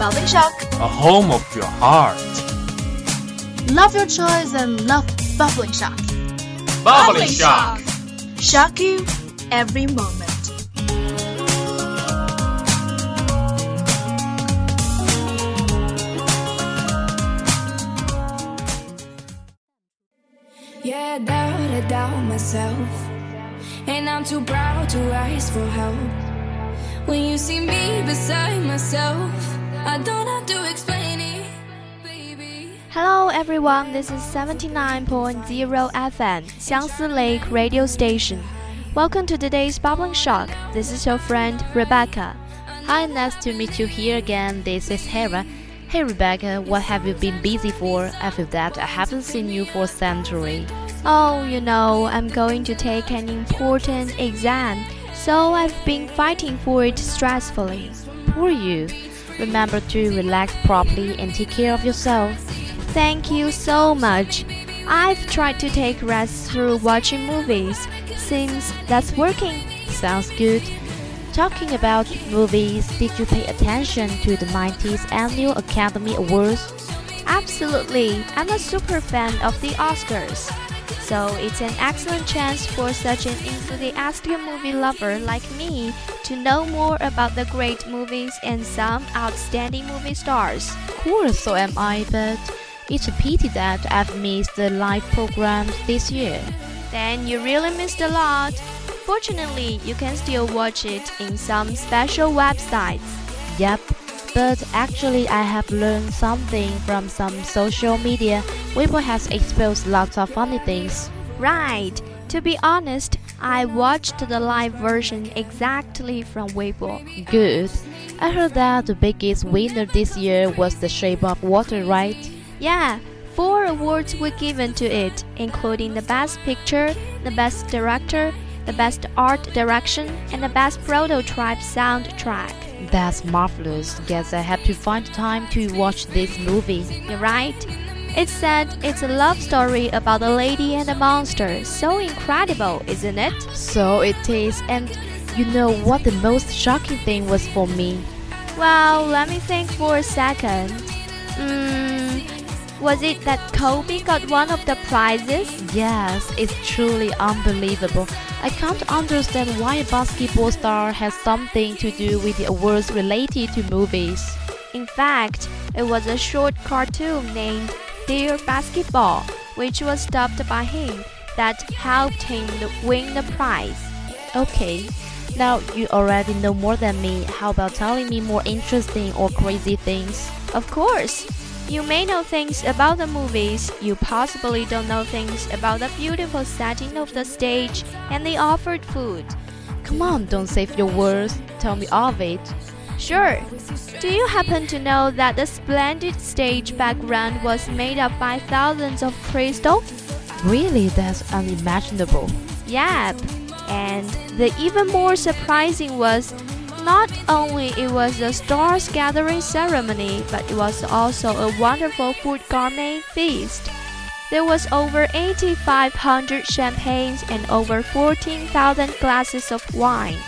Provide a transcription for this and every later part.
Bubbling shock. A home of your heart. Love your choice and love bubbling shock. Bubbling shock. Shock you every moment. Yeah, I doubt, I doubt myself. And I'm too proud to ask for help. When you see me beside myself, I don't have to explain it, baby. Hello everyone, this is 79.0 FM, Xiangsi Lake Radio Station. Welcome to today's Bubbling Shock. This is your friend Rebecca. Hi, nice to meet you here again. This is Hera. Hey Rebecca, what have you been busy for? I feel that I haven't seen you for a century. Oh, you know, I'm going to take an important exam, so I've been fighting for it stressfully. Poor you. Remember to relax properly and take care of yourself. Thank you so much. I've tried to take rest through watching movies. Seems that's working. Sounds good. Talking about movies, did you pay attention to the 90s Annual Academy Awards? Absolutely. I'm a super fan of the Oscars. So it's an excellent chance for such an enthusiastic movie lover like me to know more about the great movies and some outstanding movie stars. Cool, so am I, but it's a pity that I've missed the live programs this year. Then you really missed a lot. Fortunately, you can still watch it in some special websites. Yep, but actually, I have learned something from some social media. Weibo has exposed lots of funny things. Right. To be honest, I watched the live version exactly from Weibo. Good. I heard that the biggest winner this year was The Shape of Water, right? Yeah, four awards were given to it, including the Best Picture, the Best Director, the Best Art Direction, and the Best Prototype Soundtrack. That's marvelous. Guess I have to find time to watch this movie. You're right. It's said it's a love story about a lady and a monster. So incredible, isn't it? So it is, and you know what the most shocking thing was for me? Well, let me think for a second. Hmm, was it that Kobe got one of the prizes? Yes, it's truly unbelievable. I can't understand why a basketball star has something to do with the awards related to movies. In fact, it was a short cartoon named Dear Basketball, which was dubbed by him, that helped him win the prize. Okay, now you already know more than me. How about telling me more interesting or crazy things? Of course. You may know things about the movies, you possibly don't know things about the beautiful setting of the stage and the offered food. Come on, don't save your words. Tell me all of it. Sure. Do you happen to know that the splendid stage background was made up by thousands of crystal? Really, that's unimaginable. Yep. And the even more surprising was not only it was a stars gathering ceremony, but it was also a wonderful food gourmet feast. There was over 8,500 champagnes and over 14,000 glasses of wine.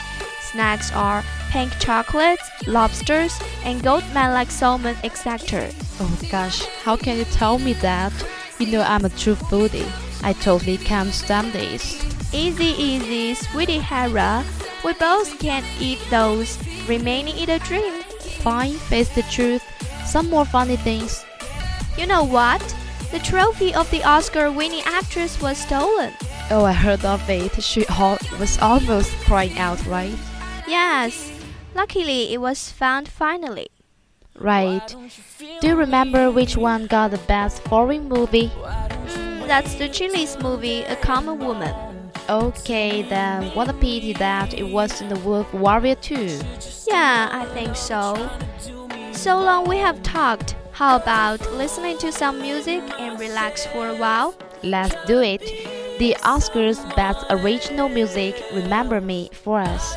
Snacks are pink chocolates, lobsters, and goat-man-like salmon, etc. Oh gosh, how can you tell me that? You know I'm a true foodie. I totally can't stand this. Easy, easy, sweetie Hera. We both can't eat those. Remaining in a dream. Fine, face the truth. Some more funny things. You know what? The trophy of the Oscar-winning actress was stolen. Oh, I heard of it. She was almost crying out, right? Yes. Luckily, it was found finally. Right. Do you remember which one got the best foreign movie? Mm, that's the Chile's movie, A Common Woman. Okay, then what a pity that it wasn't the Wolf Warrior 2. Yeah, I think so. So long we have talked. How about listening to some music and relax for a while? Let's do it. The Oscars Best Original Music Remember Me for us.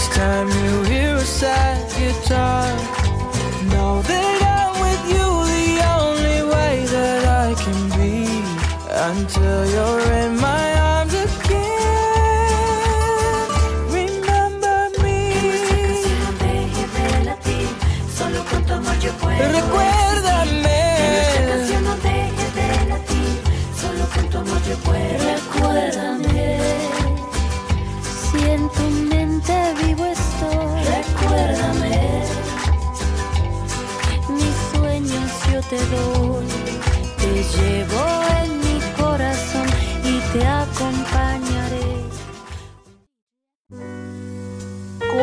each time you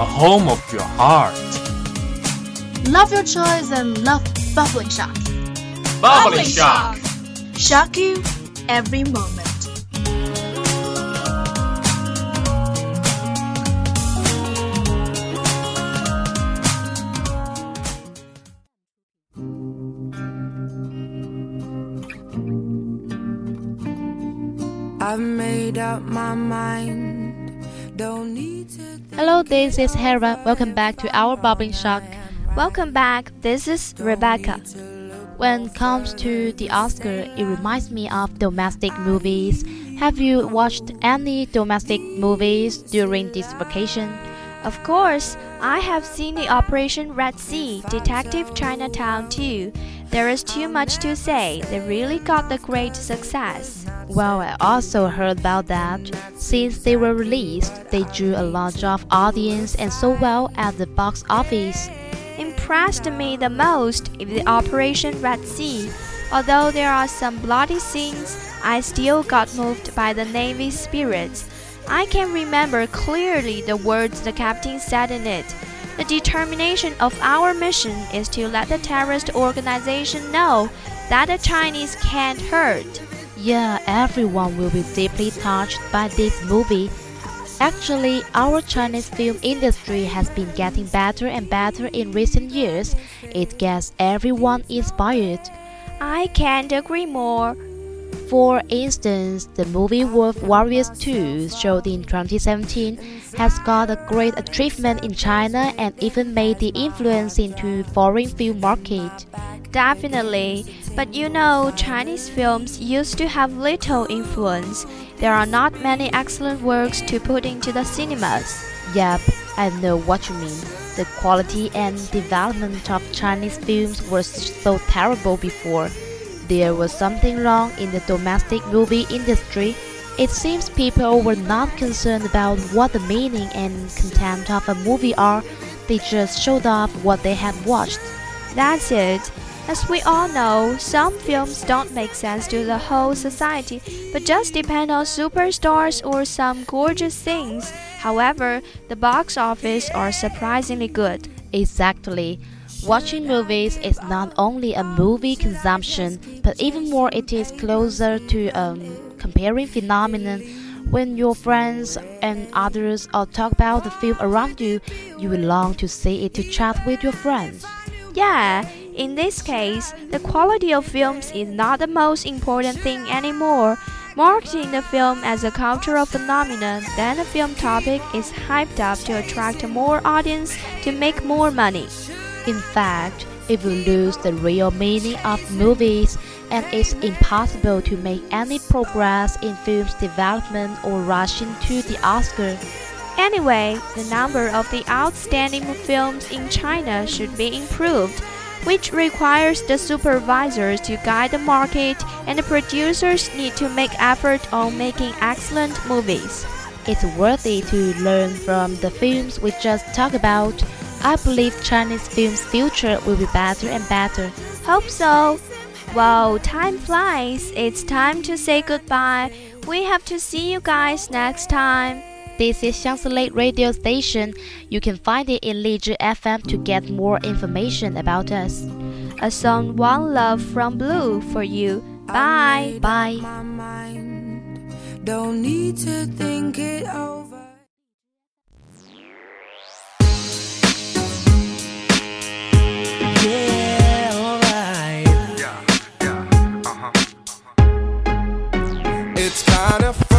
A home of your heart. Love your choice and love Bubbling shock. Bubbling shock. Shock you every moment. I've made up my mind. Don't need to. Hello, this is Hera. Welcome back to our Bubbling Shock. Welcome back. This is Rebecca. When it comes to the Oscar, it reminds me of domestic movies. Have you watched any domestic movies during this vacation? Of course, I have seen the Operation Red Sea Detective Chinatown 2. There is too much to say. They really got the great success. Well, I also heard about that. Since they were released, they drew a large of audience and so well at the box office. Impressed me the most is the Operation Red Sea. Although there are some bloody scenes, I still got moved by the Navy's spirits. I can remember clearly the words the captain said in it. The determination of our mission is to let the terrorist organization know that the Chinese can't hurt. Yeah, everyone will be deeply touched by this movie. Actually, our Chinese film industry has been getting better and better in recent years. It gets everyone inspired. I can't agree more. For instance, the movie Wolf Warriors 2, showed in 2017, has got a great achievement in China and even made the influence into foreign film market. Definitely. But you know, Chinese films used to have little influence. There are not many excellent works to put into the cinemas. Yep, I know what you mean. The quality and development of Chinese films was so terrible before. There was something wrong in the domestic movie industry. It seems people were not concerned about what the meaning and content of a movie are. They just showed off what they had watched. That's it. As we all know, some films don't make sense to the whole society, but just depend on superstars or some gorgeous things. However, the box office are surprisingly good. Exactly. Watching movies is not only a movie consumption, but even more it is closer to a comparing phenomenon. When your friends and others all talk about the film around you, you will long to see it to chat with your friends. Yeah, in this case, the quality of films is not the most important thing anymore. Marketing the film as a cultural phenomenon, then the film topic is hyped up to attract more audience to make more money. In fact, if we lose the real meaning of movies, and it's impossible to make any progress in film's development or rushing to the Oscar. Anyway, the number of the outstanding films in China should be improved, which requires the supervisors to guide the market and the producers need to make effort on making excellent movies. It's worthy to learn from the films we just talked about. I believe Chinese film's future will be better and better. Hope so. Well, time flies. It's time to say goodbye. We have to see you guys next time. This is Xiangsi radio station. You can find it in Lizhi FM to get more information about us. A song One Love from Blue for you. Bye. Bye. Don't need to think it over. Yeah, alright. Yeah, yeah, uh-huh, uh-huh. It's kind of